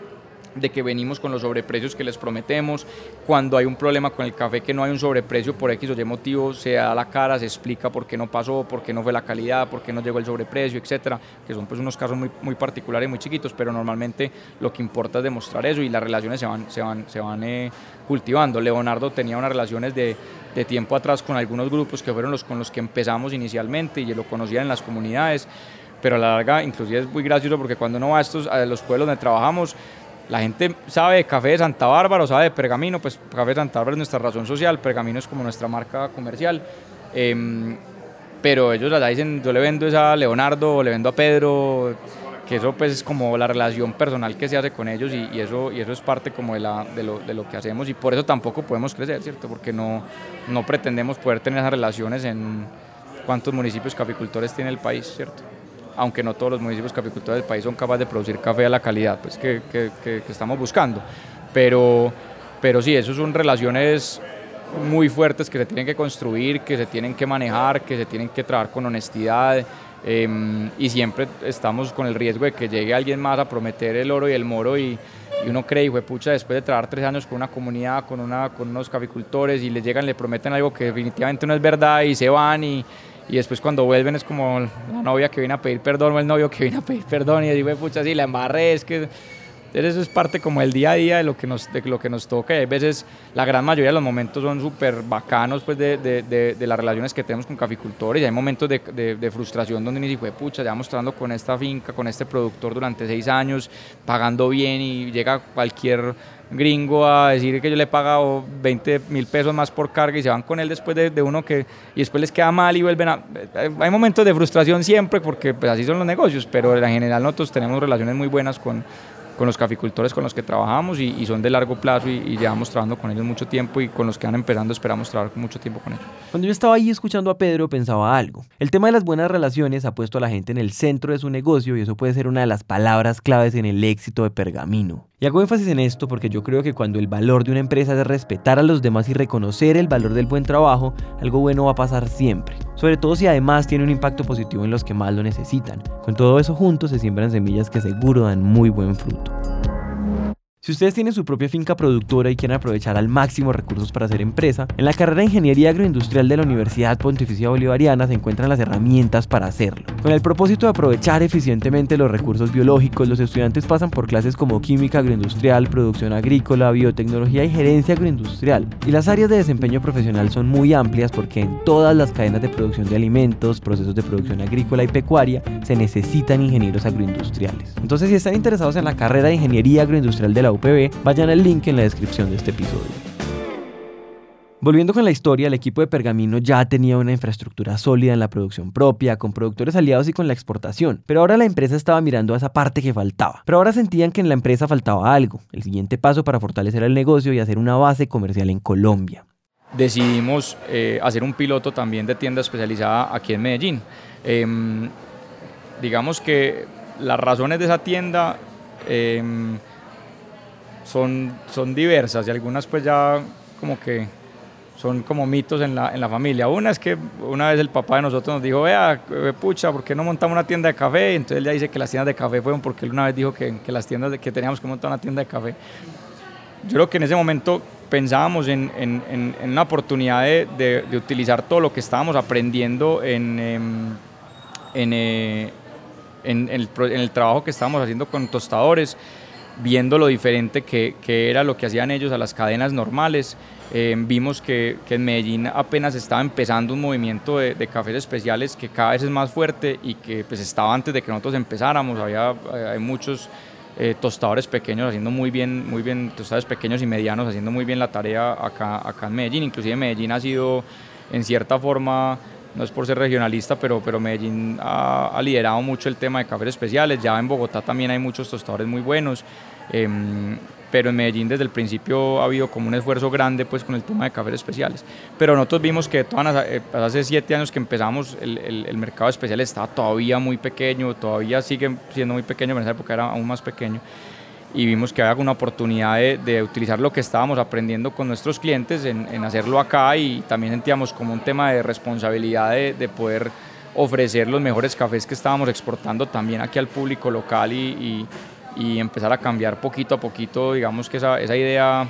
de que venimos con los sobreprecios que les prometemos, cuando hay un problema con el café que no hay un sobreprecio por X o Y motivo, se da la cara, se explica por qué no pasó, por qué no fue la calidad, por qué no llegó el sobreprecio, etcétera, que son pues unos casos muy, muy particulares muy chiquitos, pero normalmente lo que importa es demostrar eso y las relaciones se van, se van, se van eh, cultivando. Leonardo tenía unas relaciones de, de tiempo atrás con algunos grupos que fueron los con los que empezamos inicialmente y lo conocían en las comunidades, pero a la larga inclusive es muy gracioso porque cuando uno va a, estos, a los pueblos donde trabajamos, la gente sabe de Café de Santa Bárbara o sabe de Pergamino, pues Café de Santa Bárbara es nuestra razón social, Pergamino es como nuestra marca comercial. Em, pero ellos allá dicen, yo le vendo esa a Leonardo o le vendo a Pedro, que eso pues es como la relación personal que se hace con ellos y, eso, y eso es parte como de, de, lo, de, lo, que hacemos y por eso tampoco podemos crecer, ¿cierto? Porque no, no pretendemos poder tener esas relaciones en cuántos municipios caficultores tiene el país, ¿cierto? Aunque no todos los municipios caficultores del país son capaces de producir café a la calidad pues, que, que, que, estamos buscando. Pero, pero sí, eso son relaciones muy fuertes que se tienen que construir, que se tienen que manejar, que se tienen que trabajar con honestidad. Em, y siempre estamos con el riesgo de que llegue alguien más a prometer el oro y el moro y, y uno cree, fue pucha, después de trabajar tres años con una comunidad, con, una, con unos caficultores y les llegan, le prometen algo que definitivamente no es verdad y se van y, y después cuando vuelven es como la novia que viene a pedir perdón o el novio que viene a pedir perdón y digo, pucha, sí, la embarré, es que eso es parte como el día a día de lo que nos, de lo que nos toca y a veces la gran mayoría de los momentos son súper bacanos pues de, de, de, las relaciones que tenemos con caficultores y hay momentos de, frustración donde ni dice, pucha, ya mostrando con esta finca, con este productor durante seis años, pagando bien y llega cualquier gringo a decir que yo le he pagado 20 mil pesos más por carga y se van con él después de, uno que y después les queda mal y vuelven a... Hay momentos de frustración siempre porque pues así son los negocios, pero en general nosotros tenemos relaciones muy buenas con, con los caficultores con los que trabajamos y, son de largo plazo y, llevamos trabajando con ellos mucho tiempo y con los que van empezando esperamos trabajar mucho tiempo con ellos. Cuando yo estaba ahí escuchando a Pedro pensaba algo. El tema de las buenas relaciones ha puesto a la gente en el centro de su negocio y eso puede ser una de las palabras claves en el éxito de Pergamino. Y hago énfasis en esto porque yo creo que cuando el valor de una empresa es respetar a los demás y reconocer el valor del buen trabajo, algo bueno va a pasar siempre. Sobre todo si además tiene un impacto positivo en los que más lo necesitan. Con todo eso juntos se siembran semillas que seguro dan muy buen fruto. Si ustedes tienen su propia finca productora y quieren aprovechar al máximo recursos para hacer empresa, en la carrera de Ingeniería Agroindustrial de la Universidad Pontificia Bolivariana se encuentran las herramientas para hacerlo. Con el propósito de aprovechar eficientemente los recursos biológicos, los estudiantes pasan por clases como química agroindustrial, producción agrícola, biotecnología y gerencia agroindustrial. Y las áreas de desempeño profesional son muy amplias porque en todas las cadenas de producción de alimentos, procesos de producción agrícola y pecuaria se necesitan ingenieros agroindustriales. Entonces, si están interesados en la carrera de ingeniería agroindustrial de la Vayan al link en la descripción de este episodio. Volviendo con la historia, el equipo de Pergamino ya tenía una infraestructura sólida en la producción propia, con productores aliados y con la exportación, pero ahora la empresa estaba mirando a esa parte que faltaba. Pero ahora sentían que en la empresa faltaba algo, el siguiente paso para fortalecer el negocio y hacer una base comercial en Colombia. Decidimos eh, hacer un piloto también de tienda especializada aquí en Medellín. Em, digamos que las razones de esa tienda em, son, son diversas y algunas pues ya como que son como mitos en la, en la familia. Una es que una vez el papá de nosotros nos dijo, vea, pucha, ¿por qué no montamos una tienda de café? Entonces él ya dice que las tiendas de café fueron porque él una vez dijo que, que las tiendas que teníamos que montar una tienda de café. Yo creo que en ese momento pensábamos en, en, en una oportunidad de, de, utilizar todo lo que estábamos aprendiendo en, em, eh, el, el trabajo que estábamos haciendo con tostadores, viendo lo diferente que, que era lo que hacían ellos a las cadenas normales eh, vimos que, que, en Medellín apenas estaba empezando un movimiento de, de, cafés especiales que cada vez es más fuerte y que pues estaba antes de que nosotros empezáramos. Había eh, hay muchos eh, tostadores pequeños haciendo muy bien, muy bien, tostadores pequeños y medianos haciendo muy bien la tarea acá, acá en Medellín. Inclusive Medellín ha sido en cierta forma no es por ser regionalista, pero, pero Medellín ha, ha, liderado mucho el tema de cafés especiales. Ya en Bogotá también hay muchos tostadores muy buenos. Eh, pero en Medellín desde el principio ha habido como un esfuerzo grande pues con el tema de cafés especiales. Pero nosotros vimos que todas eh, pues, hace siete años que empezamos el, el, el, mercado especial estaba todavía muy pequeño, todavía sigue siendo muy pequeño, pero en esa época era aún más pequeño. Y vimos que había una oportunidad de, de utilizar lo que estábamos aprendiendo con nuestros clientes en, en, hacerlo acá y también sentíamos como un tema de responsabilidad de, de poder ofrecer los mejores cafés que estábamos exportando también aquí al público local y, y y empezar a cambiar poquito a poquito, digamos que esa, esa idea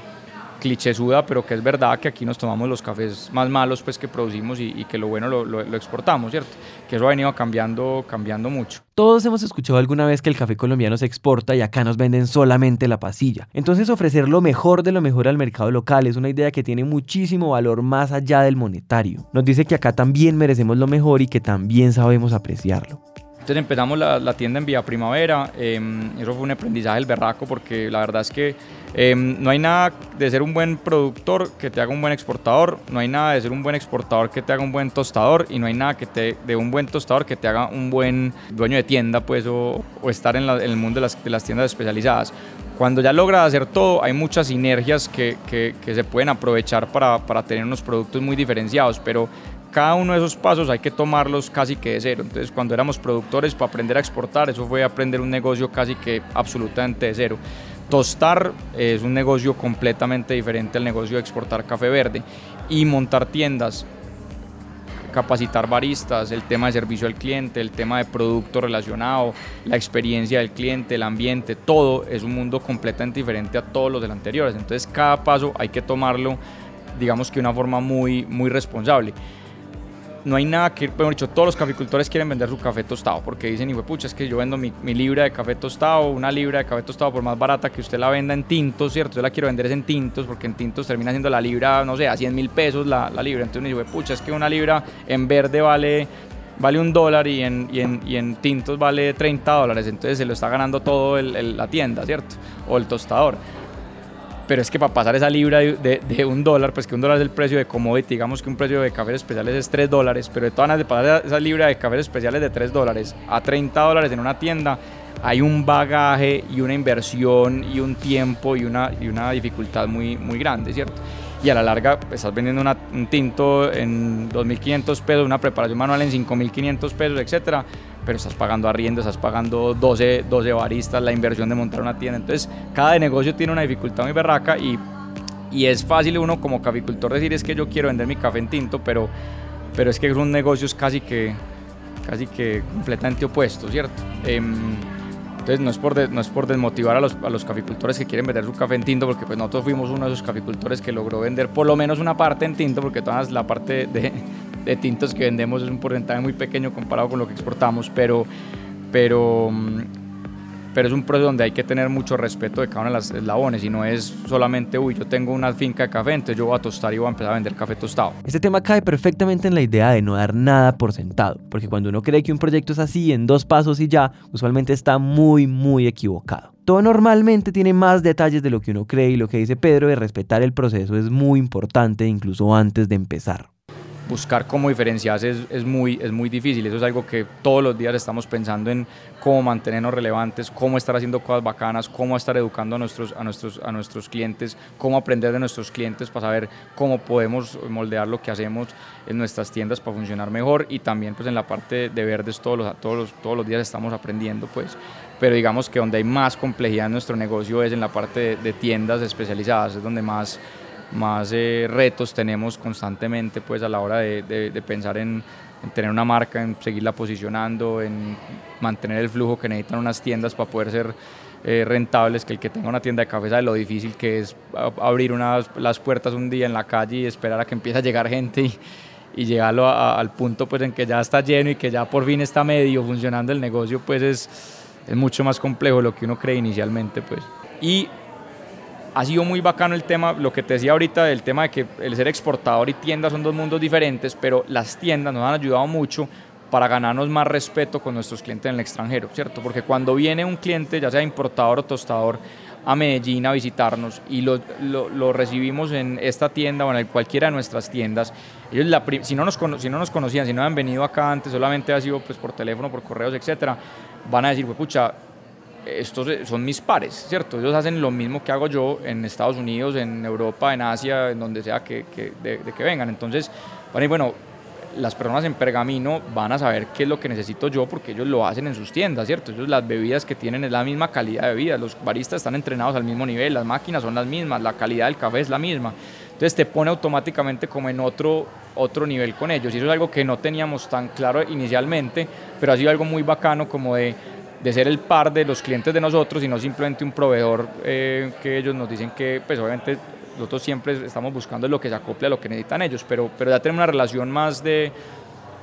clichésuda, pero que es verdad que aquí nos tomamos los cafés más malos pues que producimos y, que lo bueno lo, lo, exportamos, ¿cierto? Que eso ha venido cambiando, cambiando mucho. Todos hemos escuchado alguna vez que el café colombiano se exporta y acá nos venden solamente la pasilla. Entonces ofrecer lo mejor de lo mejor al mercado local es una idea que tiene muchísimo valor más allá del monetario. Nos dice que acá también merecemos lo mejor y que también sabemos apreciarlo. Entonces empezamos la, la, tienda en Vía Primavera, eh, eso fue un aprendizaje del berraco porque la verdad es que eh, no hay nada de ser un buen productor que te haga un buen exportador, no hay nada de ser un buen exportador que te haga un buen tostador y no hay nada que te, de un buen tostador que te haga un buen dueño de tienda pues o, o estar en, la, en, el mundo de las, de las tiendas especializadas. Cuando ya logras hacer todo, hay muchas sinergias que, que, que se pueden aprovechar para, para tener unos productos muy diferenciados, pero cada uno de esos pasos hay que tomarlos casi que de cero. Entonces, cuando éramos productores para aprender a exportar, eso fue aprender un negocio casi que absolutamente de cero. Tostar es un negocio completamente diferente al negocio de exportar café verde y montar tiendas, capacitar baristas, el tema de servicio al cliente, el tema de producto relacionado, la experiencia del cliente, el ambiente, todo es un mundo completamente diferente a todos los del anteriores. Entonces, cada paso hay que tomarlo, digamos que de una forma muy, muy responsable no hay nada que, bueno, dicho, todos los caficultores quieren vender su café tostado porque dicen, y pucha, es que yo vendo mi, mi, libra de café tostado, una libra de café tostado por más barata que usted la venda en tintos, ¿cierto? Yo la quiero vender en tintos porque en tintos termina siendo la libra, no sé, a 100 mil pesos la, la, libra. Entonces me dice, pucha, es que una libra en verde vale, vale un dólar y en, y, en, y en tintos vale 30 dólares, entonces se lo está ganando todo el, la tienda, ¿cierto? O el tostador pero es que para pasar esa libra de, de, de, un dólar, pues que un dólar es el precio de commodity, digamos que un precio de cafés especiales es 3 dólares, pero de todas maneras de pasar esa libra de cafés especiales de 3 dólares a 30 dólares en una tienda, hay un bagaje y una inversión y un tiempo y una, y una dificultad muy, muy grande, ¿cierto? Y a la larga pues, estás vendiendo una, un tinto en 2.500 pesos, una preparación manual en 5.500 pesos, etcétera pero estás pagando arriendo, estás pagando 12, 12 baristas, la inversión de montar una tienda. Entonces, cada negocio tiene una dificultad muy berraca y, y es fácil uno como caficultor decir es que yo quiero vender mi café en tinto, pero, pero es que son negocios casi que, casi que completamente opuestos, ¿cierto? Eh, entonces no es por, de, no es por desmotivar a los, a los caficultores que quieren vender su café en tinto, porque pues nosotros fuimos uno de esos caficultores que logró vender por lo menos una parte en tinto, porque toda la parte de, de tintos que vendemos es un porcentaje muy pequeño comparado con lo que exportamos, pero, pero, mm, pero es un proceso donde hay que tener mucho respeto de cada uno de los eslabones y no es solamente, uy, yo tengo una finca de café, entonces yo voy a tostar y voy a empezar a vender café tostado. Este tema cae perfectamente en la idea de no dar nada por sentado, porque cuando uno cree que un proyecto es así en dos pasos y ya, usualmente está muy, muy equivocado. Todo normalmente tiene más detalles de lo que uno cree y lo que dice Pedro de respetar el proceso es muy importante incluso antes de empezar buscar cómo diferenciarse es, muy, es muy difícil. Eso es algo que todos los días estamos pensando en cómo mantenernos relevantes, cómo estar haciendo cosas bacanas, cómo estar educando a nuestros, a nuestros, a nuestros clientes, cómo aprender de nuestros clientes para saber cómo podemos moldear lo que hacemos en nuestras tiendas para funcionar mejor y también pues en la parte de verdes todos los, todos los, todos los días estamos aprendiendo pues pero digamos que donde hay más complejidad en nuestro negocio es en la parte de, de tiendas especializadas, es donde más más eh, retos tenemos constantemente pues a la hora de, pensar en, tener una marca, en seguirla posicionando, en mantener el flujo que necesitan unas tiendas para poder ser eh, rentables, que el que tenga una tienda de café sabe lo difícil que es abrir unas, las puertas un día en la calle y esperar a que empiece a llegar gente y, y llegarlo al punto pues en que ya está lleno y que ya por fin está medio funcionando el negocio pues es, es mucho más complejo de lo que uno cree inicialmente pues. Y ha sido muy bacano el tema, lo que te decía ahorita, el tema de que el ser exportador y tienda son dos mundos diferentes, pero las tiendas nos han ayudado mucho para ganarnos más respeto con nuestros clientes en el extranjero, ¿cierto? Porque cuando viene un cliente, ya sea importador o tostador, a Medellín a visitarnos y lo, lo, recibimos en esta tienda o en cualquiera de nuestras tiendas, ellos si, no nos, si no nos conocían, si no habían venido acá antes, solamente ha sido pues, por teléfono, por correos, etcétera, van a decir, pues pucha, estos son mis pares, ¿cierto? Ellos hacen lo mismo que hago yo en Estados Unidos, en Europa, en Asia, en donde sea que, de, que vengan. Entonces, bueno, las personas en Pergamino van a saber qué es lo que necesito yo porque ellos lo hacen en sus tiendas, ¿cierto? Ellos las bebidas que tienen es la misma calidad de bebida, los baristas están entrenados al mismo nivel, las máquinas son las mismas, la calidad del café es la misma. Entonces te pone automáticamente como en otro, otro nivel con ellos y eso es algo que no teníamos tan claro inicialmente, pero ha sido algo muy bacano como de de ser el par de los clientes de nosotros y no simplemente un proveedor eh, que ellos nos dicen que, pues obviamente nosotros siempre estamos buscando lo que se acople a lo que necesitan ellos, pero, pero ya tenemos una relación más de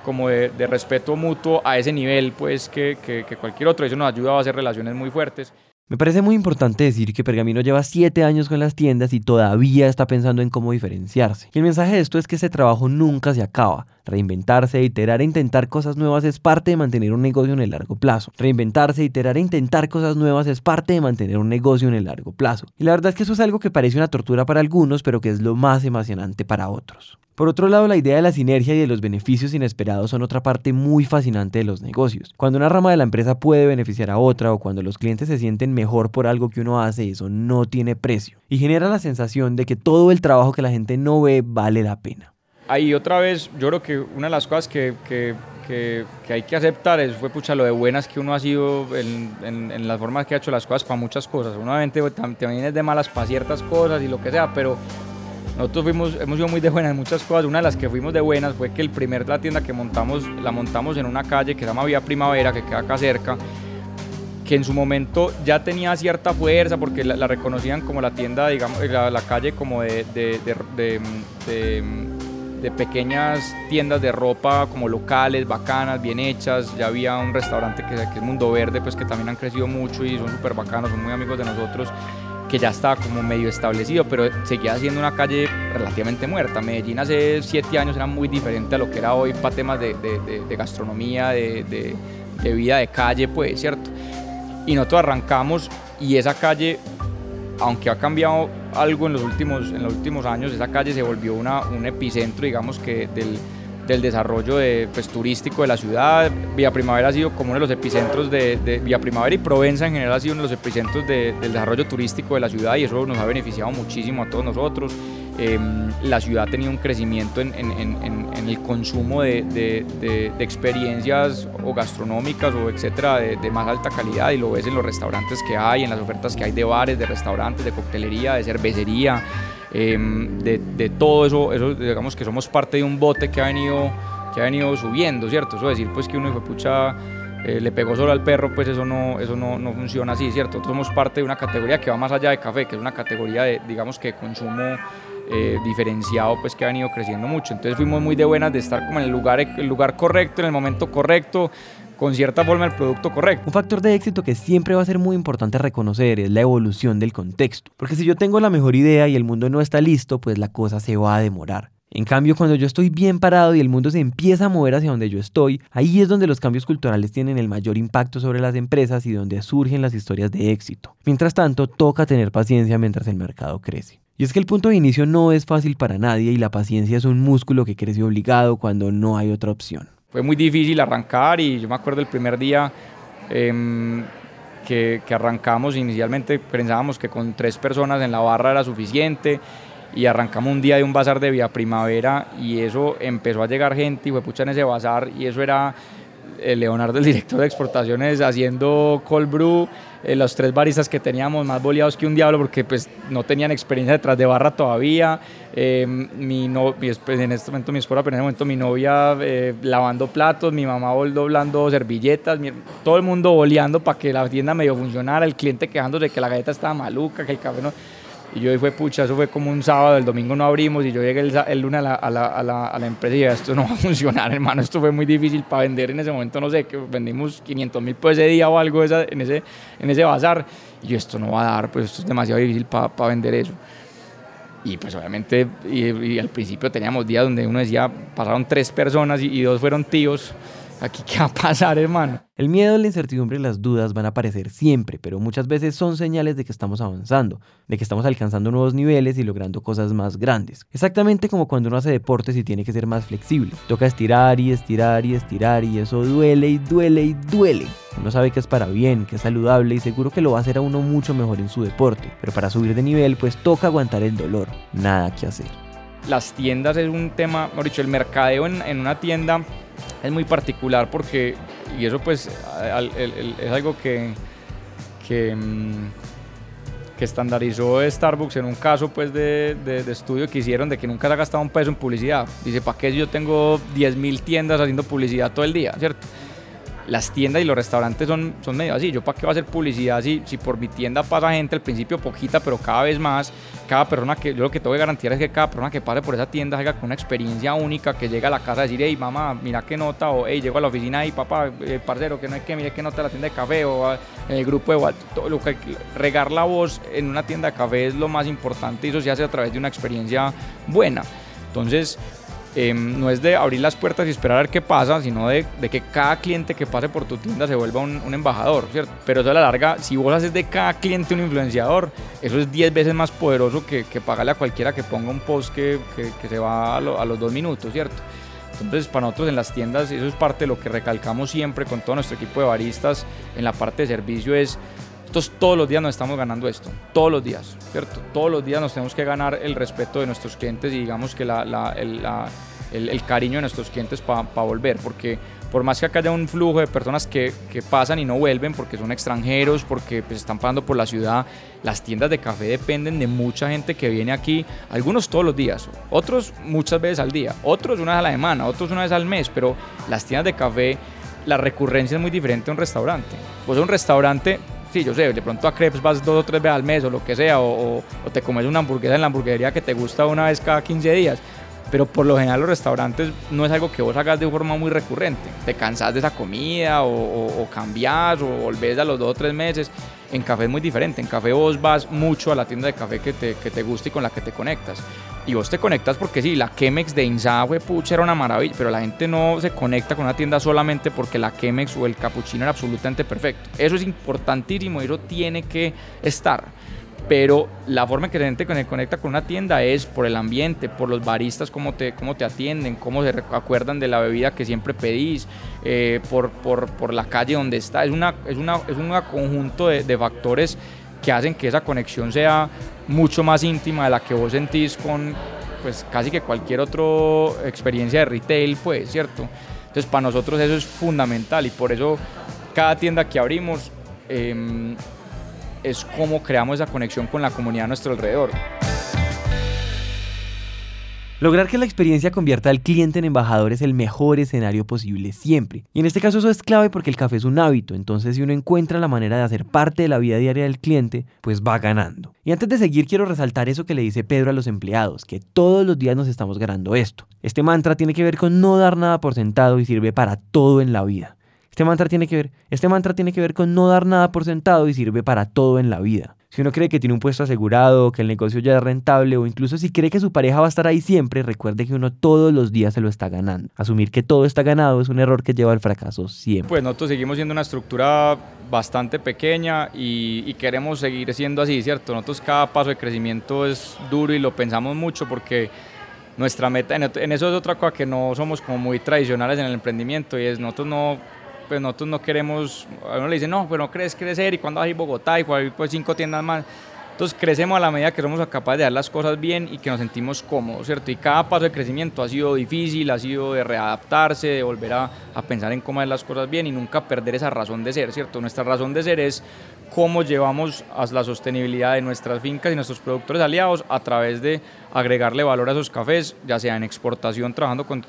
como de, respeto mutuo a ese nivel pues que, que, que cualquier otro, eso nos ayuda a hacer relaciones muy fuertes. Me parece muy importante decir que Pergamino lleva 7 años con las tiendas y todavía está pensando en cómo diferenciarse. Y el mensaje de esto es que ese trabajo nunca se acaba. Reinventarse, iterar e intentar cosas nuevas es parte de mantener un negocio en el largo plazo. Reinventarse, iterar e intentar cosas nuevas es parte de mantener un negocio en el largo plazo. Y la verdad es que eso es algo que parece una tortura para algunos, pero que es lo más emocionante para otros. Por otro lado, la idea de la sinergia y de los beneficios inesperados son otra parte muy fascinante de los negocios. Cuando una rama de la empresa puede beneficiar a otra o cuando los clientes se sienten mejor por algo que uno hace, eso no tiene precio. Y genera la sensación de que todo el trabajo que la gente no ve vale la pena. Ahí otra vez, yo creo que una de las cosas que, que, que, hay que aceptar es, fue pucha, lo de buenas que uno ha sido en, en, las formas que ha hecho las cosas para muchas cosas. Uno obviamente también es de malas para ciertas cosas y lo que sea, pero nosotros fuimos, hemos sido muy de buenas en muchas cosas. Una de las que fuimos de buenas fue que el primer la tienda que montamos, la montamos en una calle que se llama Vía Primavera, que queda acá cerca, que en su momento ya tenía cierta fuerza porque la, reconocían como la tienda, digamos, la, calle como de, pequeñas tiendas de ropa como locales, bacanas, bien hechas. Ya había un restaurante que, que es Mundo Verde, pues que también han crecido mucho y son súper bacanos, son muy amigos de nosotros que ya estaba como medio establecido, pero seguía siendo una calle relativamente muerta. Medellín hace siete años era muy diferente a lo que era hoy para temas de, de, gastronomía, de, de, vida de calle, pues, ¿cierto? Y nosotros arrancamos y esa calle, aunque ha cambiado algo en los últimos, en los últimos años, esa calle se volvió un epicentro, digamos, que del desarrollo de, pues, turístico de la ciudad. Vía Primavera ha sido como uno de los epicentros de, de Primavera y Provenza en general ha sido uno de los epicentros del desarrollo turístico de la ciudad y eso nos ha beneficiado muchísimo a todos nosotros. Em, la ciudad tenido un crecimiento en, el consumo de, experiencias o gastronómicas o etcétera de, más alta calidad y lo ves en los restaurantes que hay, en las ofertas que hay de bares, de restaurantes, de coctelería, de cervecería. Em, de, todo eso, eso, digamos que somos parte de un bote que ha venido, que ha venido subiendo, ¿cierto? Eso decir pues que uno pucha, eh, le pegó solo al perro, pues eso no, eso no, no, funciona así, ¿cierto? Somos parte de una categoría que va más allá de café, que es una categoría de, digamos que consumo eh, diferenciado pues que ha venido creciendo mucho. Entonces fuimos muy de buenas de estar como en el lugar, el lugar correcto, en el momento correcto, con cierta forma el producto correcto. Un factor de éxito que siempre va a ser muy importante reconocer es la evolución del contexto. Porque si yo tengo la mejor idea y el mundo no está listo, pues la cosa se va a demorar. En cambio, cuando yo estoy bien parado y el mundo se empieza a mover hacia donde yo estoy, ahí es donde los cambios culturales tienen el mayor impacto sobre las empresas y donde surgen las historias de éxito. Mientras tanto, toca tener paciencia mientras el mercado crece. Y es que el punto de inicio no es fácil para nadie y la paciencia es un músculo que crece obligado cuando no hay otra opción. Fue muy difícil arrancar y yo me acuerdo el primer día em, que, que arrancamos, inicialmente pensábamos que con tres personas en la barra era suficiente y arrancamos un día de un bazar de Vía Primavera y eso empezó a llegar gente y fue pucha en ese bazar y eso era Leonardo, el director de exportaciones, haciendo cold brew, eh, los tres baristas que teníamos más boleados que un diablo porque pues no tenían experiencia detrás de barra todavía, eh, mi no, en este momento mi esposa, pero en ese momento mi novia lavando platos, mi mamá doblando servilletas, todo el mundo boleando para que la tienda medio funcionara, el cliente quejándose de que la galleta estaba maluca, que el café no... Y yo fue, pucha, eso fue como un sábado, el domingo no abrimos y yo llegué el, lunes a la, a, la, a, la, a la, empresa y dije, esto no va a funcionar, hermano, esto fue muy difícil para vender en ese momento, no sé, que vendimos 500 mil pues ese día o algo esa, en, ese, en ese bazar. Y yo, esto no va a dar, pues esto es demasiado difícil para vender eso. Y pues obviamente, y, al principio teníamos días donde uno decía, pasaron tres personas y, y dos fueron tíos aquí qué va a pasar, hermano. El miedo, la incertidumbre y las dudas van a aparecer siempre, pero muchas veces son señales de que estamos avanzando, de que estamos alcanzando nuevos niveles y logrando cosas más grandes. Exactamente como cuando uno hace deportes y tiene que ser más flexible. Toca estirar y estirar y estirar y eso duele y duele y duele. Uno sabe que es para bien, que es saludable y seguro que lo va a hacer a uno mucho mejor en su deporte, pero para subir de nivel pues toca aguantar el dolor, nada que hacer. Las tiendas es un tema, mejor dicho, el mercadeo en, en una tienda es muy particular porque, y eso pues es algo que, que, mm, que, estandarizó Starbucks en un caso pues de, de, estudio que hicieron de que nunca se ha gastado un peso en publicidad. Dice, ¿para qué yo tengo 10.000 tiendas haciendo publicidad todo el día? ¿Cierto? Las tiendas y los restaurantes son, son medio así. Yo para qué va a hacer publicidad si, si por mi tienda pasa gente al principio poquita, pero cada vez más, cada persona que yo lo que tengo que garantizar es que cada persona que pase por esa tienda salga con una experiencia única, que llega a la casa a decir, hey mamá, mira qué nota, o hey, llego a la oficina y papá, eh, parcero, que no hay que, mire qué nota la tienda de café, o ah, en el grupo de todo lo que regar la voz en una tienda de café es lo más importante y eso se hace a través de una experiencia buena. Entonces, Em, no es de abrir las puertas y esperar a ver qué pasa, sino de, que cada cliente que pase por tu tienda se vuelva un, embajador, ¿cierto? Pero eso a la larga, si vos haces de cada cliente un influenciador, eso es 10 veces más poderoso que, pagarle a cualquiera que ponga un post que, que, se va a, a los dos minutos, ¿cierto? Entonces, para nosotros en las tiendas, eso es parte de lo que recalcamos siempre con todo nuestro equipo de baristas en la parte de servicio, es entonces todos los días nos estamos ganando esto, todos los días, ¿cierto? Todos los días nos tenemos que ganar el respeto de nuestros clientes y digamos que la, el, el, cariño de nuestros clientes para volver, porque por más que acá haya un flujo de personas que, que pasan y no vuelven porque son extranjeros, porque pues, están pasando por la ciudad, las tiendas de café dependen de mucha gente que viene aquí, algunos todos los días, otros muchas veces al día, otros una vez a la semana, otros una vez al mes, pero las tiendas de café, la recurrencia es muy diferente a un restaurante. Pues un restaurante yo sé, de pronto a crepes vas dos o tres veces al mes o lo que sea, o, o, te comes una hamburguesa en la hamburguería que te gusta una vez cada 15 días. Pero por lo general los restaurantes no es algo que vos hagas de forma muy recurrente. Te cansás de esa comida o, o cambias o volvés a los dos o tres meses. En café es muy diferente. En café vos vas mucho a la tienda de café que te, que te gusta y con la que te conectas. Y vos te conectas porque sí, la Chemex de Insa fue pucha, era una maravilla, pero la gente no se conecta con una tienda solamente porque la Chemex o el cappuccino era absolutamente perfecto. Eso es importantísimo y eso tiene que estar pero la forma en que la gente conecta con una tienda es por el ambiente, por los baristas, cómo te, cómo te atienden, cómo se acuerdan de la bebida que siempre pedís, eh, por, por, por, la calle donde está. Es, una, es, una, es un conjunto de, de, factores que hacen que esa conexión sea mucho más íntima de la que vos sentís con pues, casi que cualquier otra experiencia de retail, pues, ¿cierto? Entonces, para nosotros eso es fundamental y por eso cada tienda que abrimos... Eh, es cómo creamos esa conexión con la comunidad a nuestro alrededor. Lograr que la experiencia convierta al cliente en embajador es el mejor escenario posible siempre. Y en este caso eso es clave porque el café es un hábito, entonces si uno encuentra la manera de hacer parte de la vida diaria del cliente, pues va ganando. Y antes de seguir quiero resaltar eso que le dice Pedro a los empleados, que todos los días nos estamos ganando esto. Este mantra tiene que ver con no dar nada por sentado y sirve para todo en la vida. Este mantra tiene que ver, este mantra tiene que ver con no dar nada por sentado y sirve para todo en la vida. Si uno cree que tiene un puesto asegurado, que el negocio ya es rentable o incluso si cree que su pareja va a estar ahí siempre, recuerde que uno todos los días se lo está ganando. Asumir que todo está ganado es un error que lleva al fracaso siempre. Pues nosotros seguimos siendo una estructura bastante pequeña y, y queremos seguir siendo así, ¿cierto? Nosotros cada paso de crecimiento es duro y lo pensamos mucho porque nuestra meta, en eso es otra cosa que no somos como muy tradicionales en el emprendimiento y es nosotros no pues nosotros no queremos, a uno le dicen, no, pero no crees crecer y cuando vas a ir Bogotá y cuando pues cinco tiendas más. Entonces crecemos a la medida que somos capaces de dar las cosas bien y que nos sentimos cómodos, ¿cierto? Y cada paso de crecimiento ha sido difícil, ha sido de readaptarse, de volver a, a pensar en cómo hacer las cosas bien y nunca perder esa razón de ser, ¿cierto? Nuestra razón de ser es cómo llevamos a la sostenibilidad de nuestras fincas y nuestros productores aliados a través de agregarle valor a esos cafés, ya sea en exportación trabajando con,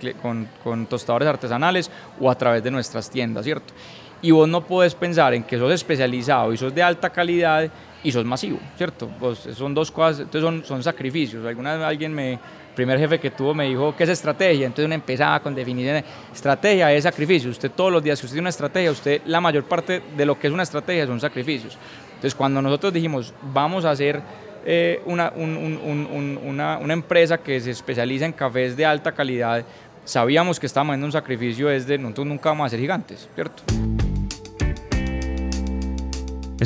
con, tostadores artesanales o a través de nuestras tiendas, ¿cierto? Y vos no puedes pensar en que sos especializado y sos de alta calidad y sos masivo, ¿cierto? Pues son dos cosas, entonces son, son sacrificios. Alguna vez alguien me, primer jefe que tuvo me dijo, ¿qué es estrategia? Entonces uno empezaba con definiciones. Estrategia es sacrificio. Usted todos los días que usted tiene una estrategia, usted la mayor parte de lo que es una estrategia son sacrificios. Entonces cuando nosotros dijimos, vamos a hacer eh, una, una, una, empresa que se especializa en cafés de alta calidad, sabíamos que estábamos en un sacrificio desde nosotros nunca vamos a ser gigantes, ¿cierto?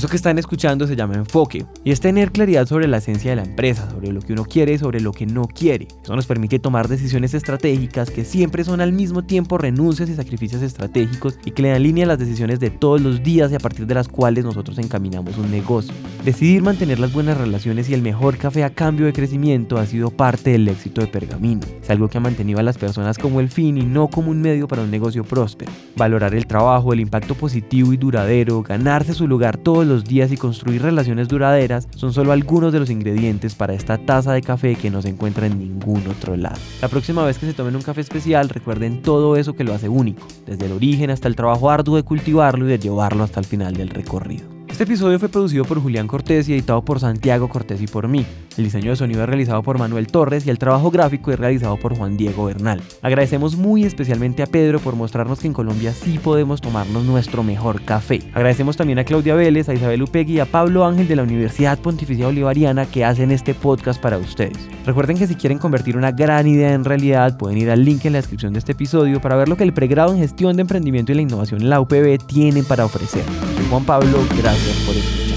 Eso que están escuchando se llama enfoque y es tener claridad sobre la esencia de la empresa, sobre lo que uno quiere y sobre lo que no quiere. Eso nos permite tomar decisiones estratégicas que siempre son al mismo tiempo renuncias y sacrificios estratégicos y que le dan línea a las decisiones de todos los días y a partir de las cuales nosotros encaminamos un negocio. Decidir mantener las buenas relaciones y el mejor café a cambio de crecimiento ha sido parte del éxito de Pergamino. Es algo que ha mantenido a las personas como el fin y no como un medio para un negocio próspero. Valorar el trabajo, el impacto positivo y duradero, ganarse su lugar todo los días y construir relaciones duraderas son solo algunos de los ingredientes para esta taza de café que no se encuentra en ningún otro lado. La próxima vez que se tomen un café especial, recuerden todo eso que lo hace único, desde el origen hasta el trabajo arduo de cultivarlo y de llevarlo hasta el final del recorrido. Este episodio fue producido por Julián Cortés y editado por Santiago Cortés y por mí. El diseño de sonido es realizado por Manuel Torres y el trabajo gráfico es realizado por Juan Diego Bernal. Agradecemos muy especialmente a Pedro por mostrarnos que en Colombia sí podemos tomarnos nuestro mejor café. Agradecemos también a Claudia Vélez, a Isabel Upegui y a Pablo Ángel de la Universidad Pontificia Bolivariana que hacen este podcast para ustedes. Recuerden que si quieren convertir una gran idea en realidad, pueden ir al link en la descripción de este episodio para ver lo que el pregrado en gestión de emprendimiento y la innovación en la UPB tiene para ofrecer. Soy Juan Pablo, gracias.